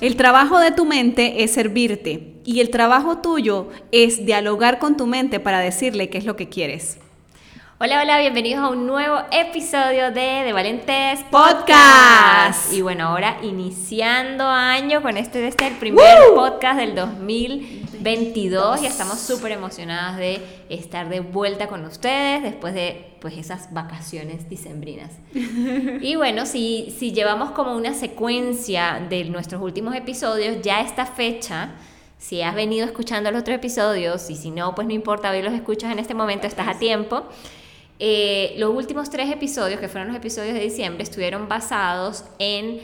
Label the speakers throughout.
Speaker 1: El trabajo de tu mente es servirte y el trabajo tuyo es dialogar con tu mente para decirle qué es lo que quieres.
Speaker 2: Hola, hola, bienvenidos a un nuevo episodio de De Valentes Podcast. Y bueno, ahora iniciando año con este, este el primer podcast del 2022 y estamos súper emocionadas de estar de vuelta con ustedes después de pues esas vacaciones dicembrinas. y bueno, si, si llevamos como una secuencia de nuestros últimos episodios, ya esta fecha si has venido escuchando los otros episodios y si no, pues no importa, hoy los escuchas en este momento, estás a tiempo. Eh, los últimos tres episodios, que fueron los episodios de diciembre, estuvieron basados en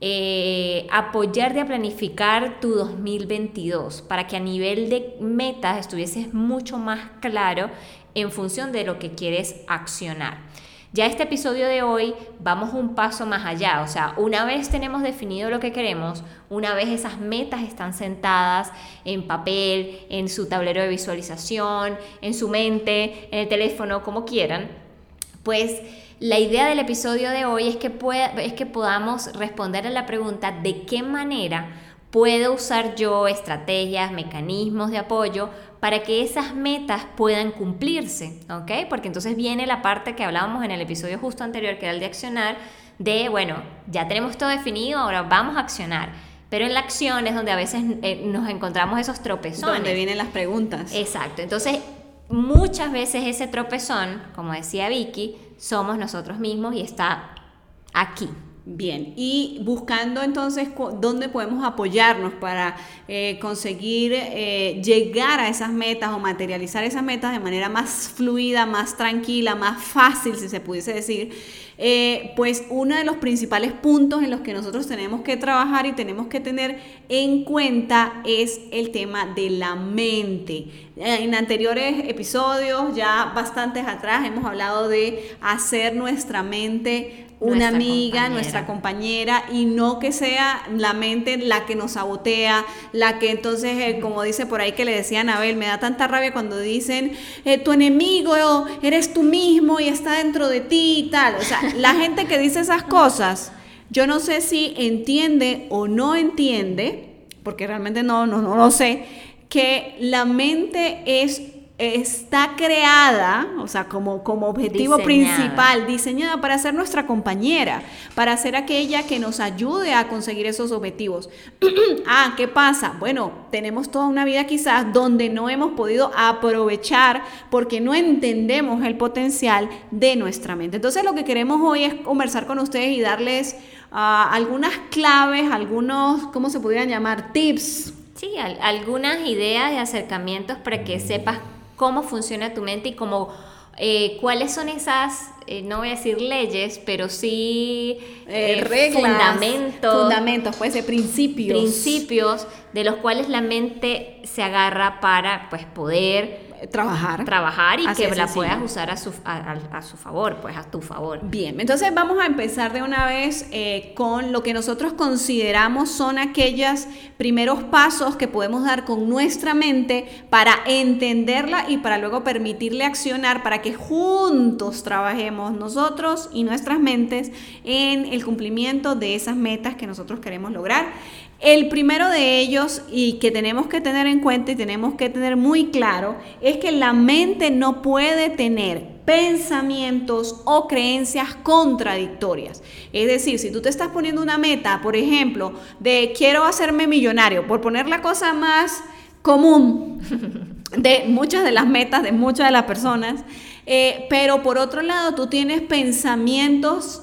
Speaker 2: eh, apoyarte a planificar tu 2022 para que a nivel de metas estuvieses mucho más claro en función de lo que quieres accionar. Ya este episodio de hoy vamos un paso más allá, o sea, una vez tenemos definido lo que queremos, una vez esas metas están sentadas en papel, en su tablero de visualización, en su mente, en el teléfono, como quieran, pues la idea del episodio de hoy es que, es que podamos responder a la pregunta de qué manera puedo usar yo estrategias, mecanismos de apoyo para que esas metas puedan cumplirse, ¿ok? Porque entonces viene la parte que hablábamos en el episodio justo anterior, que era el de accionar, de, bueno, ya tenemos todo definido, ahora vamos a accionar. Pero en la acción es donde a veces eh, nos encontramos esos tropezones.
Speaker 1: Donde vienen las preguntas.
Speaker 2: Exacto. Entonces, muchas veces ese tropezón, como decía Vicky, somos nosotros mismos y está aquí,
Speaker 1: Bien, y buscando entonces dónde podemos apoyarnos para eh, conseguir eh, llegar a esas metas o materializar esas metas de manera más fluida, más tranquila, más fácil, si se pudiese decir, eh, pues uno de los principales puntos en los que nosotros tenemos que trabajar y tenemos que tener en cuenta es el tema de la mente. En anteriores episodios, ya bastantes atrás, hemos hablado de hacer nuestra mente una amiga, nuestra compañera, y no que sea la mente la que nos sabotea, la que entonces, eh, como dice por ahí que le decía a Anabel, me da tanta rabia cuando dicen, eh, tu enemigo eres tú mismo y está dentro de ti y tal. O sea, la gente que dice esas cosas, yo no sé si entiende o no entiende, porque realmente no, no, no lo sé, que la mente es está creada, o sea, como, como objetivo principal, diseñada para ser nuestra compañera, para ser aquella que nos ayude a conseguir esos objetivos. ah, ¿qué pasa? Bueno, tenemos toda una vida quizás donde no hemos podido aprovechar porque no entendemos el potencial de nuestra mente. Entonces lo que queremos hoy es conversar con ustedes y darles ah, algunas claves, algunos, ¿cómo se pudieran llamar? Tips.
Speaker 2: Sí, algunas ideas de acercamientos para que sepas cómo funciona tu mente y cómo, eh, cuáles son esas, eh, no voy a decir leyes, pero sí
Speaker 1: eh, reglas, fundamentos. Fundamentos, puede ser principios.
Speaker 2: Principios de los cuales la mente se agarra para pues, poder
Speaker 1: trabajar.
Speaker 2: Trabajar y que la puedas usar a su, a, su, favor, pues a tu favor.
Speaker 1: Bien, entonces vamos a empezar de una vez eh, con lo que nosotros consideramos son aquellos primeros pasos que podemos dar con nuestra mente para entenderla y para luego permitirle accionar para que juntos trabajemos nosotros y nuestras mentes en el cumplimiento de esas metas que nosotros queremos lograr. El primero de ellos y que tenemos que tener en cuenta y tenemos que tener muy claro es que la mente no puede tener pensamientos o creencias contradictorias. Es decir, si tú te estás poniendo una meta, por ejemplo, de quiero hacerme millonario, por poner la cosa más común de muchas de las metas de muchas de las personas, eh, pero por otro lado tú tienes pensamientos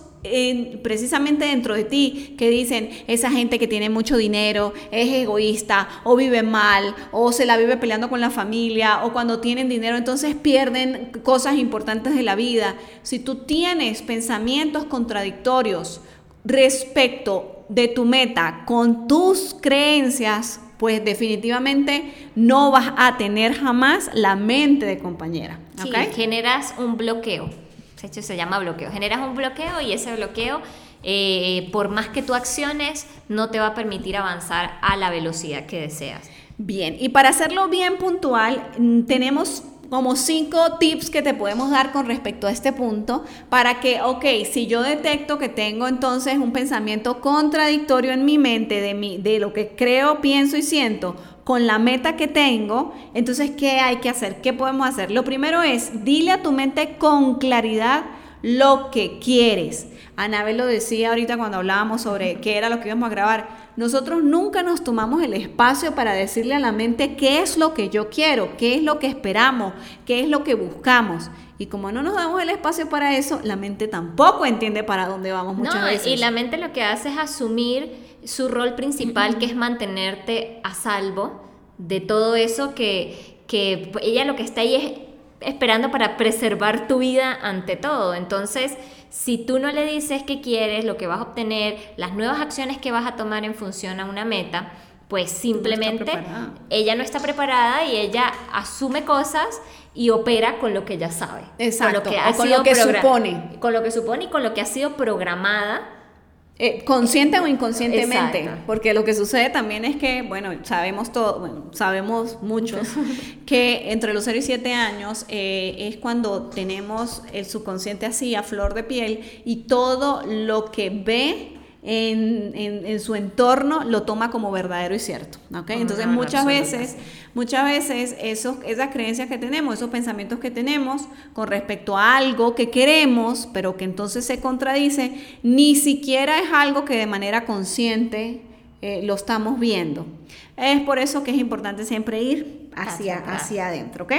Speaker 1: precisamente dentro de ti que dicen esa gente que tiene mucho dinero es egoísta o vive mal o se la vive peleando con la familia o cuando tienen dinero entonces pierden cosas importantes de la vida. Si tú tienes pensamientos contradictorios respecto de tu meta con tus creencias, pues definitivamente no vas a tener jamás la mente de compañera.
Speaker 2: Sí, generas un bloqueo. De hecho, se llama bloqueo. Generas un bloqueo y ese bloqueo, eh, por más que tú acciones, no te va a permitir avanzar a la velocidad que deseas.
Speaker 1: Bien, y para hacerlo bien puntual, mm, tenemos como cinco tips que te podemos dar con respecto a este punto para que, ok, si yo detecto que tengo entonces un pensamiento contradictorio en mi mente de, mi, de lo que creo, pienso y siento con la meta que tengo, entonces, ¿qué hay que hacer? ¿Qué podemos hacer? Lo primero es, dile a tu mente con claridad lo que quieres. Anabel lo decía ahorita cuando hablábamos sobre qué era lo que íbamos a grabar nosotros nunca nos tomamos el espacio para decirle a la mente qué es lo que yo quiero, qué es lo que esperamos, qué es lo que buscamos. Y como no nos damos el espacio para eso, la mente tampoco entiende para dónde vamos muchas veces.
Speaker 2: Y la mente lo que hace es asumir su rol principal, que es mantenerte a salvo de todo eso que, que ella lo que está ahí es esperando para preservar tu vida ante todo. Entonces, si tú no le dices qué quieres, lo que vas a obtener, las nuevas acciones que vas a tomar en función a una meta, pues simplemente ella no está preparada y ella asume cosas y opera con lo que ella sabe.
Speaker 1: Exacto. Con lo que, con lo que supone.
Speaker 2: Con lo que supone y con lo que ha sido programada
Speaker 1: eh, consciente o inconscientemente, porque lo que sucede también es que, bueno, sabemos todo, bueno, sabemos muchos, que entre los 0 y 7 años eh, es cuando tenemos el subconsciente así a flor de piel y todo lo que ve en, en, su entorno lo toma como verdadero y cierto. ¿okay? Entonces muchas veces, muchas veces esos, esas creencias que tenemos, esos pensamientos que tenemos con respecto a algo que queremos, pero que entonces se contradice, ni siquiera es algo que de manera consciente eh, lo estamos viendo. Es por eso que es importante siempre ir hacia, hacia adentro, ¿ok?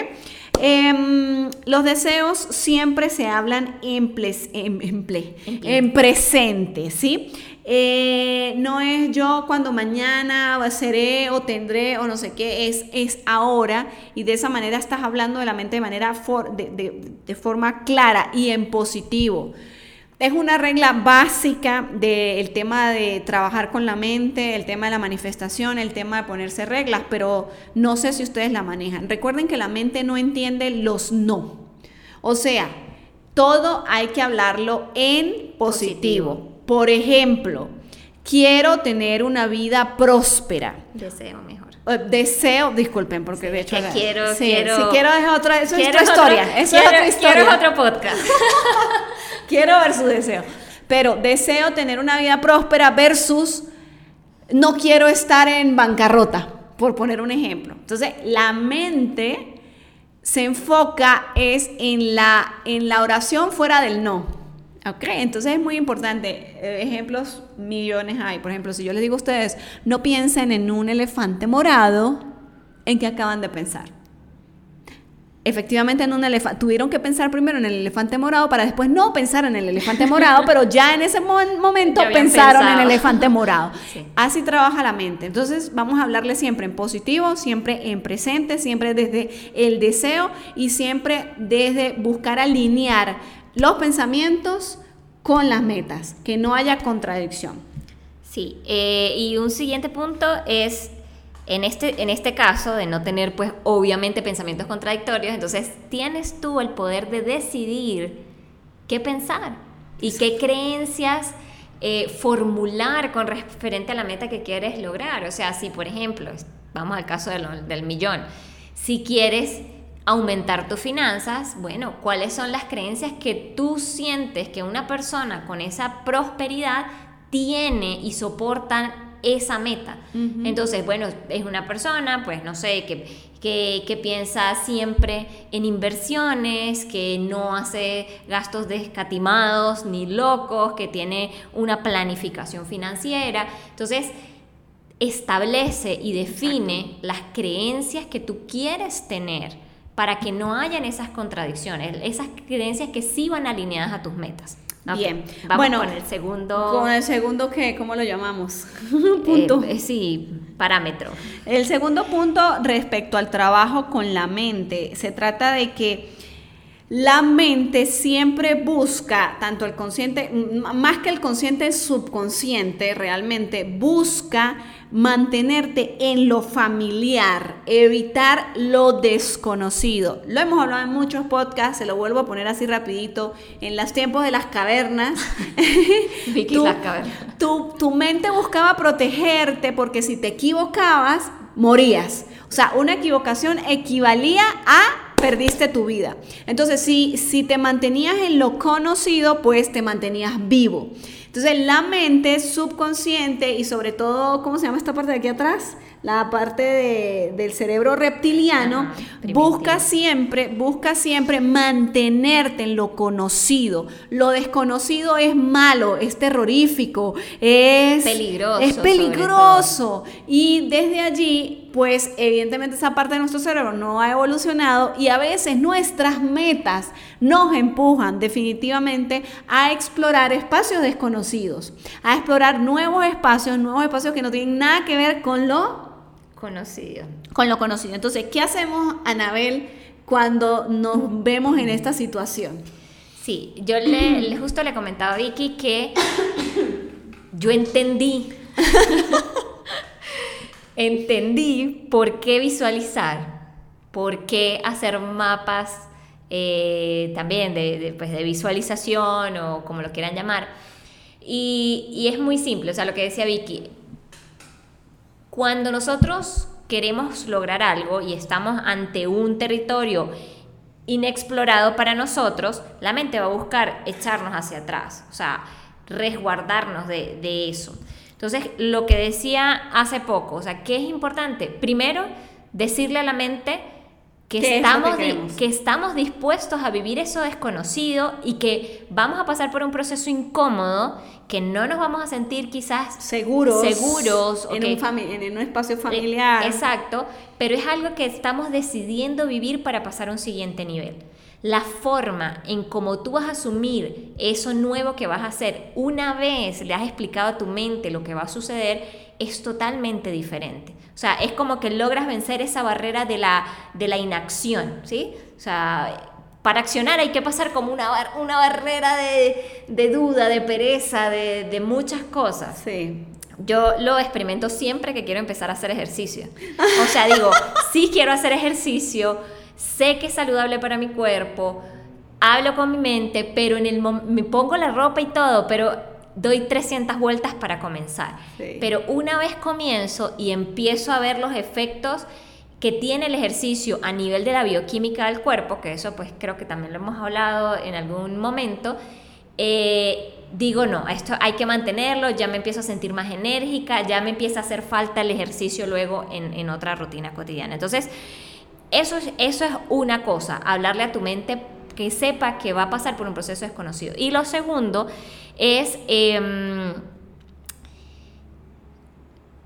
Speaker 1: Em, los deseos siempre se hablan en, en, en presente, ¿sí? Eh, no es yo cuando mañana seré o tendré o no sé qué, es, es ahora y de esa manera estás hablando de la mente de manera de, forma clara y en positivo. Es una regla básica del tema de trabajar con la mente, el tema de la manifestación, el tema de ponerse reglas, pero no sé si ustedes la manejan. Recuerden que la mente no entiende los no. O sea, todo hay que hablarlo en positivo. Por ejemplo, quiero tener una vida próspera.
Speaker 2: Deseo mejor.
Speaker 1: Eh, deseo, disculpen, porque de hecho.
Speaker 2: quiero, quiero.
Speaker 1: Si quiero es otra, eso es otra historia. eso es otra historia.
Speaker 2: Quiero otro podcast.
Speaker 1: quiero ver su deseo. Pero deseo tener una vida próspera versus no quiero estar en bancarrota, por poner un ejemplo. Entonces, la mente se enfoca es en la, en la oración fuera del no. Ok, entonces es muy importante. Eh, ejemplos millones hay. Por ejemplo, si yo les digo a ustedes, no piensen en un elefante morado, ¿en qué acaban de pensar? Efectivamente, en un elefante. Tuvieron que pensar primero en el elefante morado para después no pensar en el elefante morado, pero ya en ese momento pensaron en el elefante morado. Así trabaja la mente. Entonces, vamos a hablarle siempre en positivo, siempre en presente, siempre desde el deseo y siempre desde buscar alinear los pensamientos con las metas, que no haya contradicción.
Speaker 2: Sí, eh, y un siguiente punto es, en este, en este caso, de no tener pues obviamente pensamientos contradictorios, entonces tienes tú el poder de decidir qué pensar y qué creencias eh, formular con referente a la meta que quieres lograr. O sea, si por ejemplo, vamos al caso del millón, si quieres aumentar tus finanzas, bueno, ¿cuáles son las creencias que tú sientes que una persona con esa prosperidad tiene y soportan esa meta? Entonces, bueno, es una persona, pues no sé, que, que, piensa siempre en inversiones, que no hace gastos descatimados ni locos, que tiene una planificación financiera. Entonces, establece y define las creencias que tú quieres tener para que no hayan esas contradicciones, esas creencias que sí van alineadas a tus metas.
Speaker 1: Bien,
Speaker 2: vamos bueno, con el segundo.
Speaker 1: Con el segundo, ¿qué? ¿Cómo lo llamamos?
Speaker 2: punto. Eh, sí, parámetro.
Speaker 1: El segundo punto respecto al trabajo con la mente, se trata de que la mente siempre busca, tanto el consciente, más que el consciente, el subconsciente realmente busca mantenerte en lo familiar, evitar lo desconocido. Lo hemos hablado en muchos podcasts, se lo vuelvo a poner así rapidito, en los tiempos de las cavernas.
Speaker 2: tu, las cavernas.
Speaker 1: tu mente buscaba protegerte porque si te equivocabas, morías. O sea, una equivocación equivalía a perdiste tu vida. Entonces, si, si te mantenías en lo conocido, pues te mantenías vivo. Entonces, la mente subconsciente y sobre todo, ¿cómo se llama esta parte de aquí atrás? La parte del cerebro reptiliano, busca siempre, busca siempre mantenerte en lo conocido. Lo desconocido es malo, es terrorífico, es
Speaker 2: peligroso.
Speaker 1: Es peligroso. Y desde allí, pues evidentemente esa parte de nuestro cerebro no ha evolucionado y a veces nuestras metas nos empujan definitivamente a explorar espacios desconocidos, a explorar nuevos espacios, nuevos espacios que no tienen nada que ver con lo
Speaker 2: Conocido.
Speaker 1: Con lo conocido. Entonces, ¿qué hacemos, Anabel, cuando nos vemos en esta situación?
Speaker 2: Sí, yo le, justo le comentaba a Vicky que yo entendí, entendí por qué visualizar, por qué hacer mapas eh, también de, pues, de, visualización o como lo quieran llamar. Y, y es muy simple, o sea, lo que decía Vicky, cuando nosotros queremos lograr algo y estamos ante un territorio inexplorado para nosotros, la mente va a buscar echarnos hacia atrás, o sea, resguardarnos de, eso. Entonces, lo que decía hace poco, o sea, ¿qué es importante? Primero, decirle a la mente que estamos, que, estamos dispuestos a vivir eso desconocido y que vamos a pasar por un proceso incómodo, que no nos vamos a sentir quizás
Speaker 1: seguros,
Speaker 2: seguros
Speaker 1: en, un, en un espacio familiar.
Speaker 2: exacto, pero es algo que estamos decidiendo vivir para pasar a un siguiente nivel. La forma en cómo tú vas a asumir eso nuevo que vas a hacer una vez le has explicado a tu mente lo que va a suceder es totalmente diferente. O sea, es como que logras vencer esa barrera de la, de la inacción, ¿sí? O sea, para accionar hay que pasar como una, una barrera de, duda, de pereza, de, de, muchas cosas.
Speaker 1: Sí.
Speaker 2: Yo lo experimento siempre que quiero empezar a hacer ejercicio. O sea, digo, sí quiero hacer ejercicio, sé que es saludable para mi cuerpo, hablo con mi mente, pero en el me pongo la ropa y todo, pero doy 300 vueltas para comenzar. Pero una vez comienzo y empiezo a ver los efectos que tiene el ejercicio a nivel de la bioquímica del cuerpo, que eso pues creo que también lo hemos hablado en algún momento, eh, digo no, esto hay que mantenerlo, ya me empiezo a sentir más enérgica, ya me empieza a hacer falta el ejercicio luego en, en otra rutina cotidiana. Entonces, eso es, eso es una cosa, hablarle a tu mente que sepa que va a pasar por un proceso desconocido. Y lo segundo es em,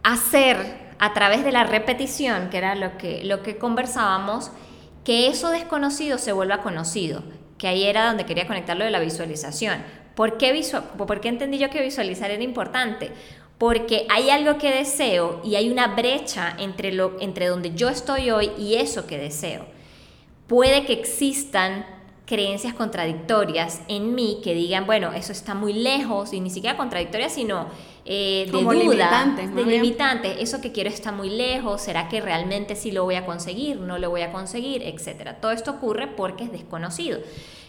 Speaker 2: hacer a través de la repetición, que era lo que, lo que conversábamos, que eso desconocido se vuelva conocido, que ahí era donde quería conectarlo de la visualización. ¿Por qué, ¿Por qué entendí yo que visualizar era importante? Porque hay algo que deseo y hay una brecha entre, lo, entre donde yo estoy hoy y eso que deseo. Puede que existan creencias contradictorias en mí que digan, bueno, eso está muy lejos, y ni siquiera contradictorias, sino eh, de duda, limitantes, de limitantes, eso que quiero está muy lejos, ¿será que realmente sí lo voy a conseguir? ¿No lo voy a conseguir? Etcétera. Todo esto ocurre porque es desconocido.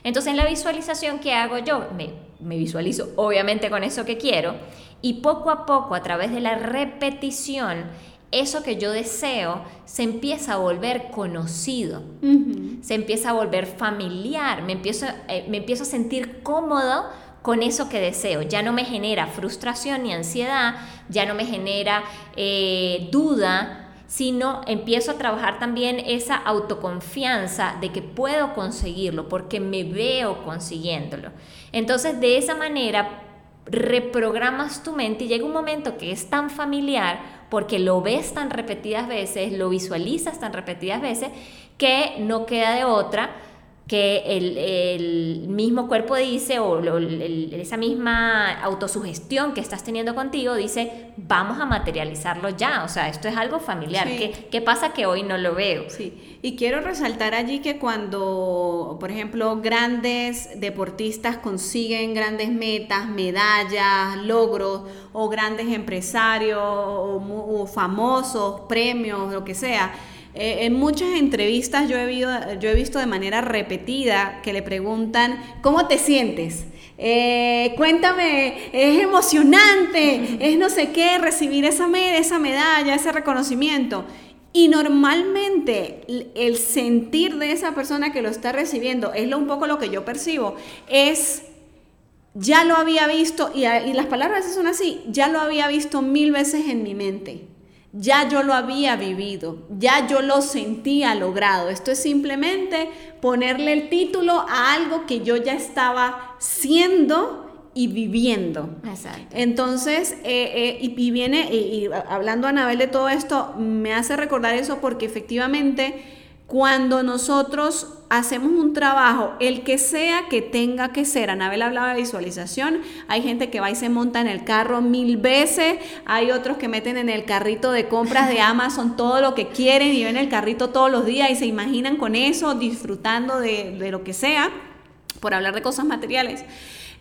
Speaker 2: Entonces, en la visualización que hago yo, me, me visualizo obviamente con eso que quiero, y poco a poco, a través de la repetición, eso que yo deseo se empieza a volver conocido, se empieza a volver familiar, me empiezo, eh, me empiezo a sentir cómodo con eso que deseo. Ya no me genera frustración ni ansiedad, ya no me genera eh, duda, sino empiezo a trabajar también esa autoconfianza de que puedo conseguirlo porque me veo consiguiéndolo. Entonces, de esa manera, reprogramas tu mente y llega un momento que es tan familiar porque lo ves tan repetidas veces, lo visualizas tan repetidas veces, que no queda de otra que el, mismo cuerpo dice, o esa misma autosugestión que estás teniendo contigo dice, vamos a materializarlo ya, o sea, esto es algo familiar. ¿Qué, pasa que hoy no lo veo?
Speaker 1: Sí, y quiero resaltar allí que cuando, por ejemplo, grandes deportistas consiguen grandes metas, medallas, logros, o grandes empresarios, o famosos, premios, lo que sea, eh, en muchas entrevistas yo he, visto, yo he visto de manera repetida que le preguntan, ¿cómo te sientes? Eh, cuéntame, es emocionante, es no sé qué, recibir esa, esa medalla, ese reconocimiento. Y normalmente el sentir de esa persona que lo está recibiendo, es lo, un poco lo que yo percibo, es, ya lo había visto, y, y las palabras son así, ya lo había visto mil veces en mi mente ya yo lo había vivido, ya yo lo sentía logrado. Esto es simplemente ponerle el título a algo que yo ya estaba siendo y viviendo. Exacto. Entonces, eh, eh, y, viene, y, y hablando Anabel de todo esto, me hace recordar eso porque efectivamente cuando nosotros hacemos un trabajo, el que sea que tenga que ser, Anabel hablaba de visualización, hay gente que va y se monta en el carro mil veces, hay otros que meten en el carrito de compras de Amazon todo lo que quieren y ven el carrito todos los días y se imaginan con eso, disfrutando de, lo que sea, por hablar de cosas materiales.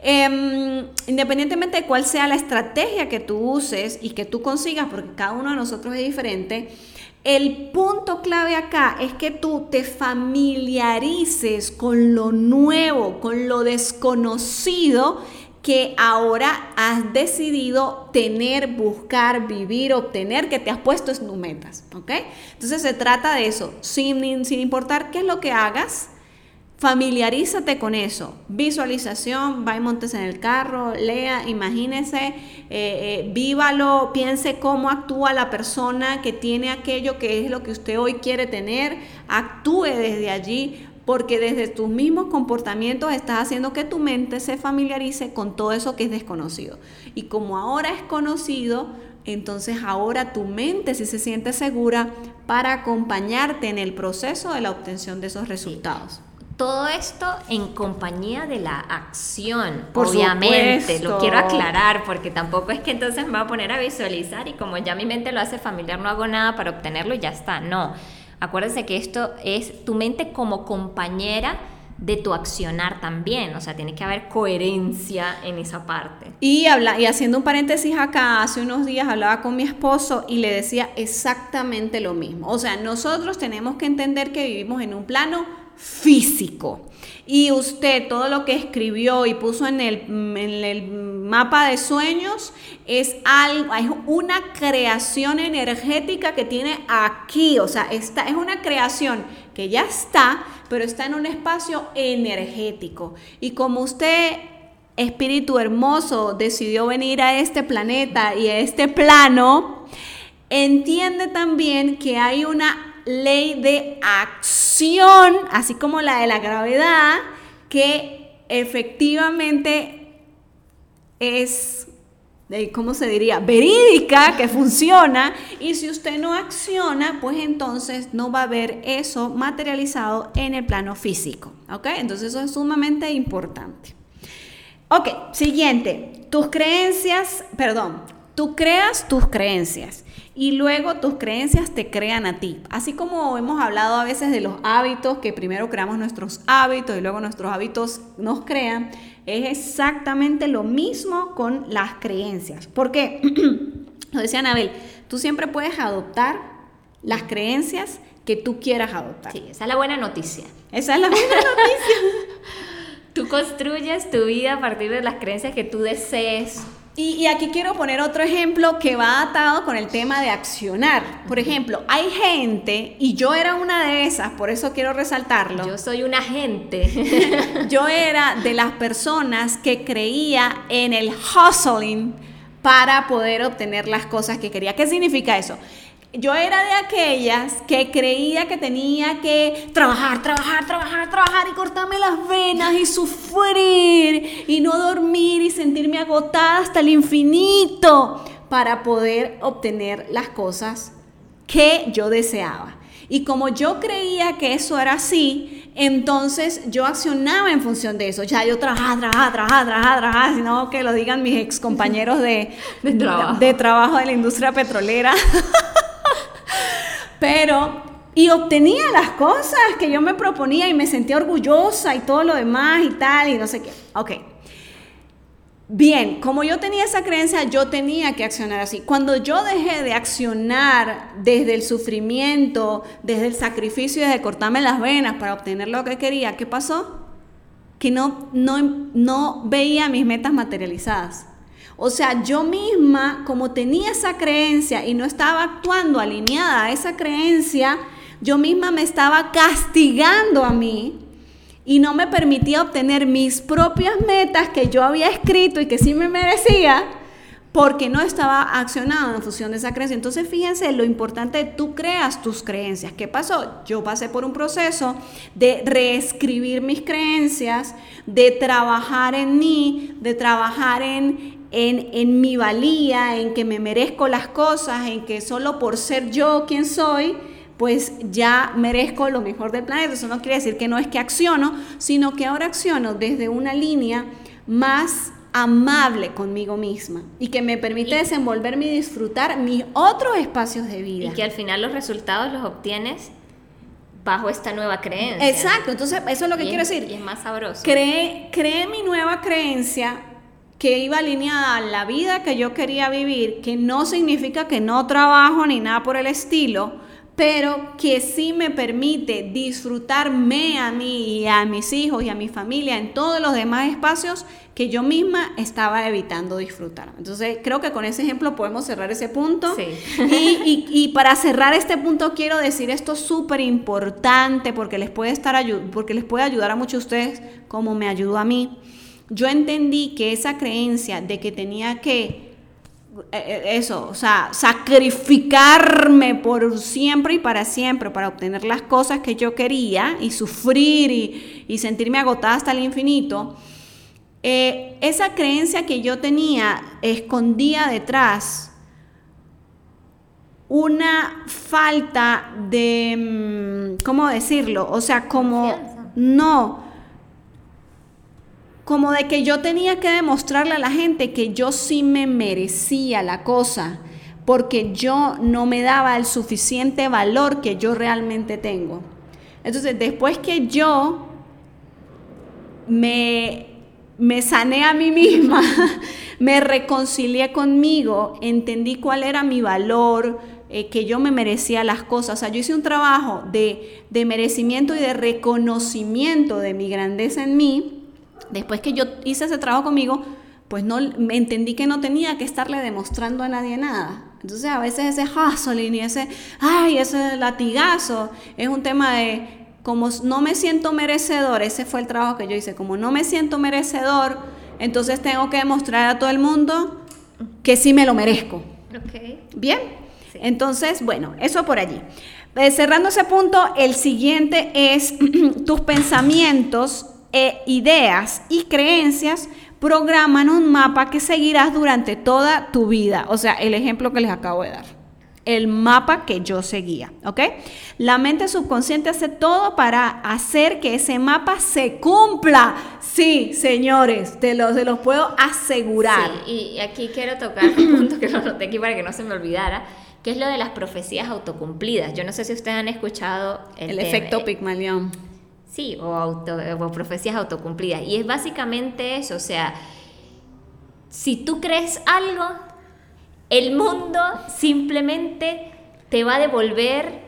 Speaker 1: Em, independientemente de cuál sea la estrategia que tú uses y que tú consigas, porque cada uno de nosotros es diferente, el punto clave acá es que tú te familiarices con lo nuevo, con lo desconocido que ahora has decidido tener, buscar, vivir, obtener, que te has puesto en metas, ¿ok? Entonces se trata de eso, sin, sin importar qué es lo que hagas, Familiarízate con eso. Visualización, va y montes en el carro, lea, imagínese, eh, eh, vívalo, piense cómo actúa la persona que tiene aquello que es lo que usted hoy quiere tener. Actúe desde allí, porque desde tus mismos comportamientos estás haciendo que tu mente se familiarice con todo eso que es desconocido. Y como ahora es conocido, entonces ahora tu mente sí se siente segura para acompañarte en el proceso de la obtención de esos resultados.
Speaker 2: Todo esto en compañía de la acción, obviamente, lo quiero aclarar porque tampoco es que entonces me voy a poner a visualizar y como ya mi mente lo hace familiar no hago nada para obtenerlo y ya está, no. Acuérdense que esto es tu mente como compañera de tu accionar también, o sea, tiene que haber coherencia en esa parte.
Speaker 1: Y, habla, y haciendo un paréntesis acá, hace unos días hablaba con mi esposo y le decía exactamente lo mismo. O sea, nosotros tenemos que entender que vivimos en un plano físico. Y usted todo lo que escribió y puso en el, en el mapa de sueños es algo, es una creación energética que tiene aquí. O sea, esta es una creación que ya está, pero está en un espacio energético. Y como usted espíritu hermoso decidió venir a este planeta y a este plano, entiende también que hay una ley de acción, así como la de la gravedad, que efectivamente es, ¿cómo se diría? Verídica, que funciona. Y si usted no acciona, pues entonces no va a haber eso materializado en el plano físico. ¿Ok? Entonces eso es sumamente importante. Ok, siguiente. Tus creencias, perdón, tú creas tus creencias y luego tus creencias te crean a ti. Así como hemos hablado a veces de los hábitos, que primero creamos nuestros hábitos y luego nuestros hábitos nos crean, es exactamente lo mismo con las creencias. Porque, lo decía Anabel, tú siempre puedes adoptar las creencias que tú quieras adoptar.
Speaker 2: Sí, esa es la buena noticia.
Speaker 1: Esa es la buena noticia.
Speaker 2: tú construyes tu vida a partir de las creencias que tú desees
Speaker 1: y, aquí quiero poner otro ejemplo que va atado con el tema de accionar. Por ejemplo, hay gente, y yo era una de esas, por eso quiero resaltarlo.
Speaker 2: Yo soy una gente.
Speaker 1: yo era de las personas que creía en el hustling para poder obtener las cosas que quería. ¿Qué significa eso? Yo era de aquellas que creía que tenía que trabajar, trabajar, trabajar, trabajar y cortarme las venas y sufrir y no dormir y sentirme agotada hasta el infinito para poder obtener las cosas que yo deseaba. Y como yo creía que eso era así, entonces yo accionaba en función de eso. Ya yo trabajaba, trabajaba, trabajaba, trabajaba, trabajaba, sino que lo digan mis ex compañeros de,
Speaker 2: de, trabajo.
Speaker 1: de trabajo de la industria petrolera. Pero, y obtenía las cosas que yo me proponía y me sentía orgullosa y todo lo demás y tal, y no sé qué. Ok. Bien, como yo tenía esa creencia, yo tenía que accionar así. Cuando yo dejé de accionar desde el sufrimiento, desde el sacrificio, desde cortarme las venas para obtener lo que quería, ¿qué pasó? Que no, no, no veía mis metas materializadas. O sea, yo misma, como tenía esa creencia y no estaba actuando alineada a esa creencia, yo misma me estaba castigando a mí y no me permitía obtener mis propias metas que yo había escrito y que sí me merecía porque no estaba accionado en función de esa creencia. Entonces, fíjense lo importante, tú creas tus creencias. ¿Qué pasó? Yo pasé por un proceso de reescribir mis creencias, de trabajar en mí, de trabajar en, en, en mi valía, en que me merezco las cosas, en que solo por ser yo quien soy, pues ya merezco lo mejor del planeta. Eso no quiere decir que no es que acciono, sino que ahora acciono desde una línea más amable conmigo misma y que me permite desenvolverme y disfrutar mis otros espacios de vida.
Speaker 2: Y que al final los resultados los obtienes bajo esta nueva creencia.
Speaker 1: Exacto, entonces eso es lo que quiero decir.
Speaker 2: Y es más sabroso.
Speaker 1: Creé, creé mi nueva creencia que iba alineada a la vida que yo quería vivir, que no significa que no trabajo ni nada por el estilo, pero que sí me permite disfrutarme a mí y a mis hijos y a mi familia en todos los demás espacios que yo misma estaba evitando disfrutar. Entonces, creo que con ese ejemplo podemos cerrar ese punto.
Speaker 2: Sí.
Speaker 1: Y, y, y, para cerrar este punto quiero decir esto súper importante porque les puede estar porque les puede ayudar a muchos de ustedes como me ayudó a mí. Yo entendí que esa creencia de que tenía que eso, o sea, sacrificarme por siempre y para siempre para obtener las cosas que yo quería y sufrir y, y sentirme agotada hasta el infinito, eh, esa creencia que yo tenía escondía detrás una falta de, ¿cómo decirlo? O sea, como, no, como de que yo tenía que demostrarle a la gente que yo sí me merecía la cosa, porque yo no me daba el suficiente valor que yo realmente tengo. Entonces, después que yo me, me sané a mí misma, me reconcilié conmigo, entendí cuál era mi valor, eh, que yo me merecía las cosas. O sea, yo hice un trabajo de, de merecimiento y de reconocimiento de mi grandeza en mí Después que yo hice ese trabajo conmigo, pues no me entendí que no tenía que estarle demostrando a nadie nada. Entonces a veces ese hustling y ese, ay, ese latigazo es un tema de como no me siento merecedor, ese fue el trabajo que yo hice, como no me siento merecedor, entonces tengo que demostrar a todo el mundo que sí me lo merezco.
Speaker 2: Okay.
Speaker 1: Bien, sí. entonces, bueno, eso por allí. Eh, cerrando ese punto, el siguiente es tus pensamientos e ideas y creencias programan un mapa que seguirás durante toda tu vida. O sea, el ejemplo que les acabo de dar. El mapa que yo seguía, ¿ok? La mente subconsciente hace todo para hacer que ese mapa se cumpla. Sí, señores, te los, te los puedo asegurar.
Speaker 2: Sí, y aquí quiero tocar un punto que lo noté aquí para que no se me olvidara, que es lo de las profecías autocumplidas. Yo no sé si ustedes han escuchado
Speaker 1: el, el efecto Pigmalión.
Speaker 2: Sí, o, auto, o profecías autocumplidas. Y es básicamente eso, o sea, si tú crees algo, el mundo simplemente te va a devolver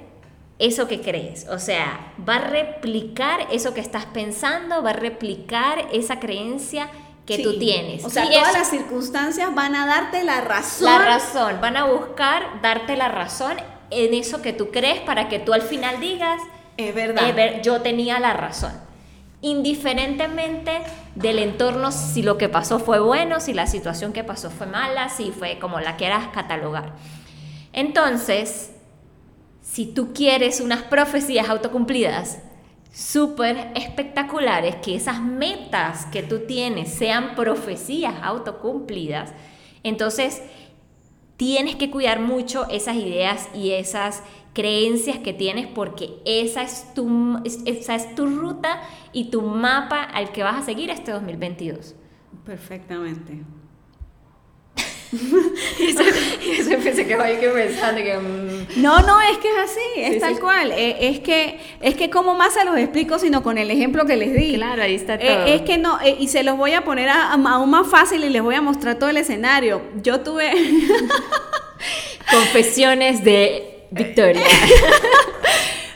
Speaker 2: eso que crees. O sea, va a replicar eso que estás pensando, va a replicar esa creencia que sí. tú tienes.
Speaker 1: O sea, y todas eso, las circunstancias van a darte la razón.
Speaker 2: La razón, van a buscar darte la razón en eso que tú crees para que tú al final digas,
Speaker 1: es verdad.
Speaker 2: Yo tenía la razón. Indiferentemente del entorno, si lo que pasó fue bueno, si la situación que pasó fue mala, si fue como la quieras catalogar. Entonces, si tú quieres unas profecías autocumplidas súper espectaculares, que esas metas que tú tienes sean profecías autocumplidas, entonces tienes que cuidar mucho esas ideas y esas creencias que tienes porque esa es tu, esa es tu ruta y tu mapa al que vas a seguir este 2022.
Speaker 1: Perfectamente.
Speaker 2: eso, eso pensé que que pensando que...
Speaker 1: Mm. No, no, es que es así, es tal cual. Eh, es, que, es que como más se los explico, sino con el ejemplo que les di.
Speaker 2: Claro, ahí está
Speaker 1: eh,
Speaker 2: todo.
Speaker 1: es que no, eh, y se los voy a poner aún más fácil y les voy a mostrar todo el escenario. Yo tuve...
Speaker 2: Confesiones de Victoria.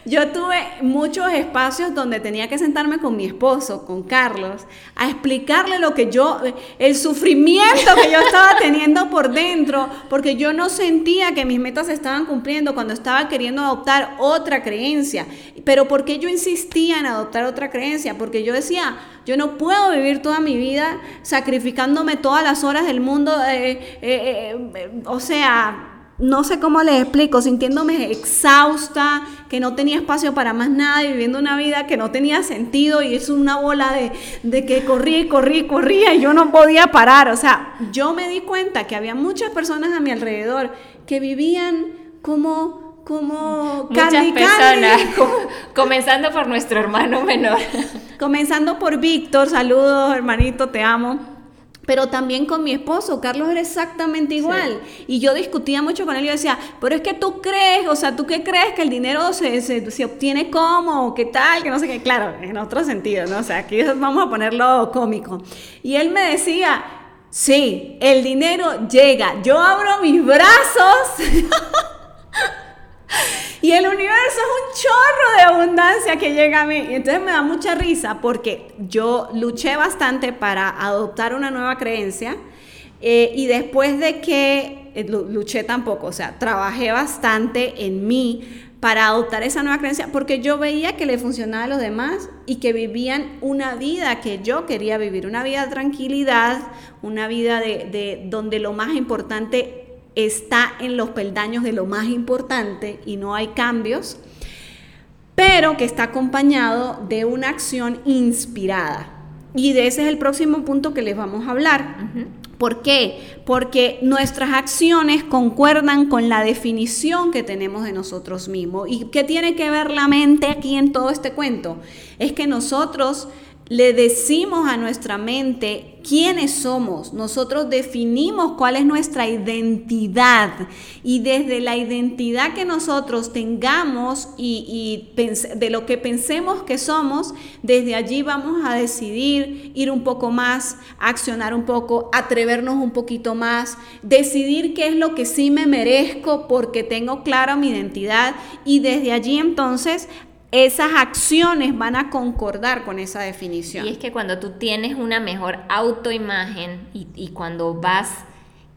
Speaker 1: Yo tuve muchos espacios donde tenía que sentarme con mi esposo, con Carlos, a explicarle lo que yo, el sufrimiento que yo estaba teniendo por dentro, porque yo no sentía que mis metas se estaban cumpliendo cuando estaba queriendo adoptar otra creencia. Pero ¿por qué yo insistía en adoptar otra creencia? Porque yo decía, yo no puedo vivir toda mi vida sacrificándome todas las horas del mundo, eh, eh, eh, o sea no sé cómo les explico, sintiéndome exhausta, que no tenía espacio para más nada y viviendo una vida que no tenía sentido y es una bola de, de que corría y corría y corría y yo no podía parar. O sea, yo me di cuenta que había muchas personas a mi alrededor que vivían como como
Speaker 2: Muchas personas, comenzando por nuestro hermano menor.
Speaker 1: comenzando por Víctor, saludos hermanito, te amo pero también con mi esposo, Carlos era exactamente igual. Y yo discutía mucho con él y yo decía, pero es que tú crees, o sea, ¿tú qué crees que el dinero se, se, obtiene cómo? ¿Qué tal? Que no sé qué. Claro, en otro sentido, ¿no? O sea, aquí vamos a ponerlo cómico. Y él me decía, sí, el dinero llega. Yo abro mis brazos. Y el universo es un chorro abundancia que llega a mí. Y entonces me da mucha risa porque yo luché bastante para adoptar una nueva creencia. Eh, y después de que eh, luché tampoco, o sea, trabajé bastante en mí para adoptar esa nueva creencia, porque yo veía que le funcionaba a los demás y que vivían una vida que yo quería vivir, una vida de tranquilidad, una vida de, de donde lo más importante está en los peldaños de lo más importante y no hay cambios, pero que está acompañado de una acción inspirada. Y de ese es el próximo punto que les vamos a hablar. ¿Por qué? Porque nuestras acciones concuerdan con la definición que tenemos de nosotros mismos. ¿Y qué tiene que ver la mente aquí en todo este cuento? Es que nosotros le decimos a nuestra mente quiénes somos, nosotros definimos cuál es nuestra identidad. Y desde la identidad que nosotros tengamos y, de lo que pensemos que somos, desde allí vamos a decidir ir un poco más, accionar un poco, atrevernos un poquito más, decidir qué es lo que sí me merezco porque tengo clara mi identidad. Y desde allí entonces esas acciones van a concordar con esa definición.
Speaker 2: Y es que cuando tú tienes una mejor autoimagen y, y cuando vas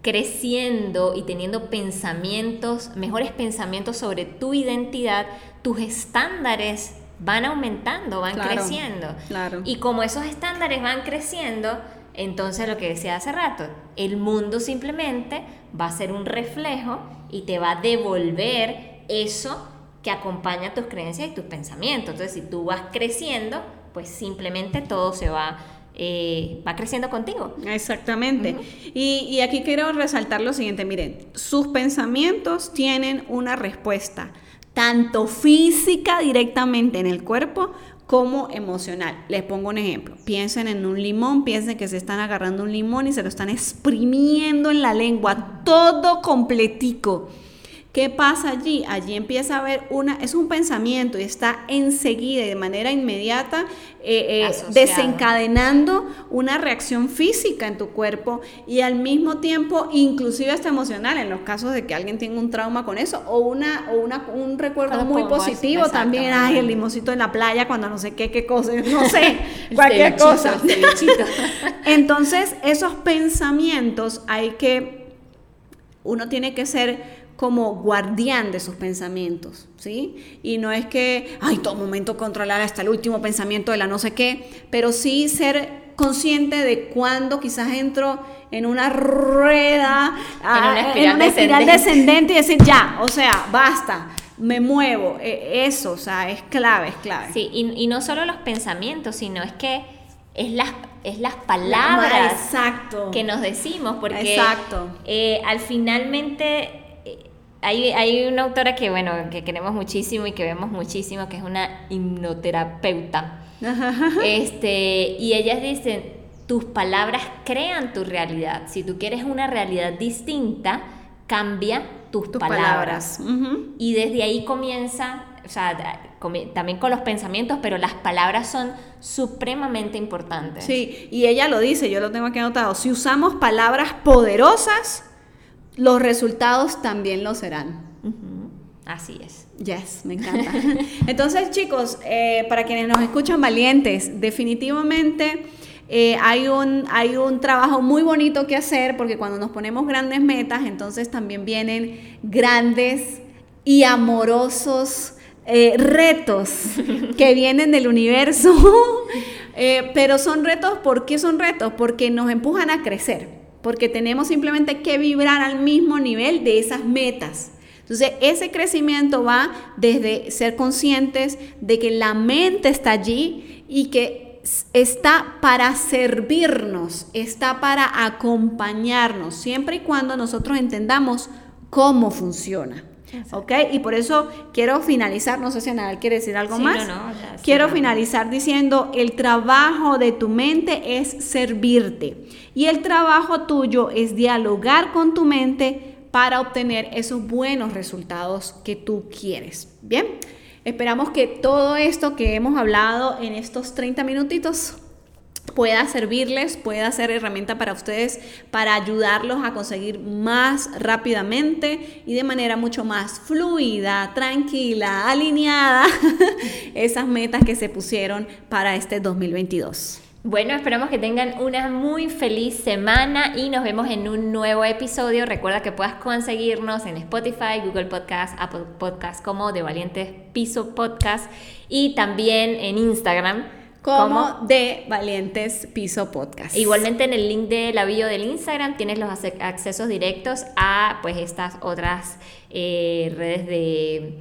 Speaker 2: creciendo y teniendo pensamientos, mejores pensamientos sobre tu identidad, tus estándares van aumentando, van creciendo.
Speaker 1: Claro.
Speaker 2: Y como esos estándares van creciendo, entonces lo que decía hace rato, el mundo simplemente va a ser un reflejo y te va a devolver eso que acompaña tus creencias y tus pensamientos. Entonces, si tú vas creciendo, pues simplemente todo se va, eh, va creciendo contigo.
Speaker 1: Exactamente. y, y aquí quiero resaltar lo siguiente, miren, sus pensamientos tienen una respuesta, tanto física directamente en el cuerpo, como emocional. Les pongo un ejemplo. Piensen en un limón, piensen que se están agarrando un limón y se lo están exprimiendo en la lengua, todo completico. ¿Qué pasa allí? Allí empieza a haber una, es un pensamiento y está enseguida y de manera inmediata eh, eh, desencadenando una reacción física en tu cuerpo y al mismo tiempo inclusive hasta emocional en los casos de que alguien tenga un trauma con eso o una o una, un recuerdo muy positivo también, ay, el limoncito en la playa cuando no sé qué, qué cosa, no sé, cualquier cosa. Entonces, esos pensamientos hay que, uno tiene que ser como guardián de sus pensamientos, ¿sí? Y no es que, ay, todo momento controlar hasta el último pensamiento de la no sé qué, pero sí ser consciente de cuándo quizás entro en una rueda, en una espiral, descendente. y decir, ya, o sea, basta, me muevo, e, eso, o sea, es clave, es clave.
Speaker 2: Sí, y, y no solo los pensamientos, sino es que es las, es las palabras
Speaker 1: Exacto.
Speaker 2: que nos decimos, porque
Speaker 1: Exacto.
Speaker 2: eh, al finalmente hay, hay una autora que, bueno, que queremos muchísimo y que vemos muchísimo, que es una hipnoterapeuta. Este, y ellas dicen, tus palabras crean tu realidad. Si tú quieres una realidad distinta, cambia tus,
Speaker 1: Tus
Speaker 2: palabras.
Speaker 1: palabras. Ujú.
Speaker 2: Y desde ahí comienza, o sea, también con los pensamientos, pero las palabras son supremamente importantes.
Speaker 1: Sí, y ella lo dice, yo lo tengo aquí anotado. Si usamos palabras poderosas, los resultados también lo serán.
Speaker 2: Así es.
Speaker 1: Yes, me encanta. Entonces, chicos, eh, para quienes nos escuchan valientes, definitivamente eh, hay, un, hay un trabajo muy bonito que hacer porque cuando nos ponemos grandes metas, entonces también vienen grandes y amorosos eh, retos que vienen del universo. Eh, pero son retos, ¿por qué son retos? Porque nos empujan a crecer, porque tenemos simplemente que vibrar al mismo nivel de esas metas. Entonces, ese crecimiento va desde ser conscientes de que la mente está allí y que está para servirnos, está para acompañarnos, siempre y cuando nosotros entendamos cómo funciona. ¿Ok? Y por eso quiero finalizar, no sé si Anabel quiere decir algo
Speaker 2: Sí,
Speaker 1: más.
Speaker 2: no, no, ya, sí,
Speaker 1: quiero
Speaker 2: no.
Speaker 1: finalizar diciendo, el trabajo de tu mente es servirte y el trabajo tuyo es dialogar con tu mente para obtener esos buenos resultados que tú quieres. Bien, esperamos que todo esto que hemos hablado en estos 30 minutitos pueda servirles, pueda ser herramienta para ustedes para ayudarlos a conseguir más rápidamente y de manera mucho más fluida, tranquila, alineada esas metas que se pusieron para este 2022.
Speaker 2: Bueno, esperamos que tengan una muy feliz semana y nos vemos en un nuevo episodio. Recuerda que puedas conseguirnos en Spotify, Google Podcast, Apple Podcast como De Valientes Piso Podcast y también en Instagram
Speaker 1: Como de Valientes Piso Podcast.
Speaker 2: Igualmente en el link de la bio del Instagram tienes los accesos directos a pues estas otras eh, redes de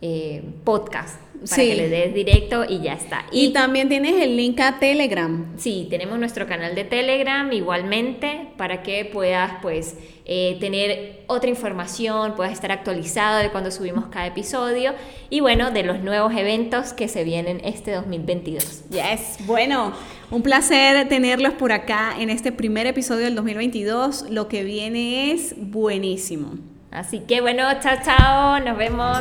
Speaker 2: eh, podcast para
Speaker 1: Sí.
Speaker 2: que le des directo y ya está.
Speaker 1: Y también tienes el link a Telegram.
Speaker 2: Sí, tenemos nuestro canal de Telegram igualmente para que puedas pues eh, tener otra información, puedas estar actualizado de cuando subimos cada episodio y bueno, de los nuevos eventos que se vienen este 2022.
Speaker 1: Yes, bueno, un placer tenerlos por acá en este primer episodio del 2022. Lo que viene es buenísimo.
Speaker 2: Así que bueno, chao, chao, nos vemos.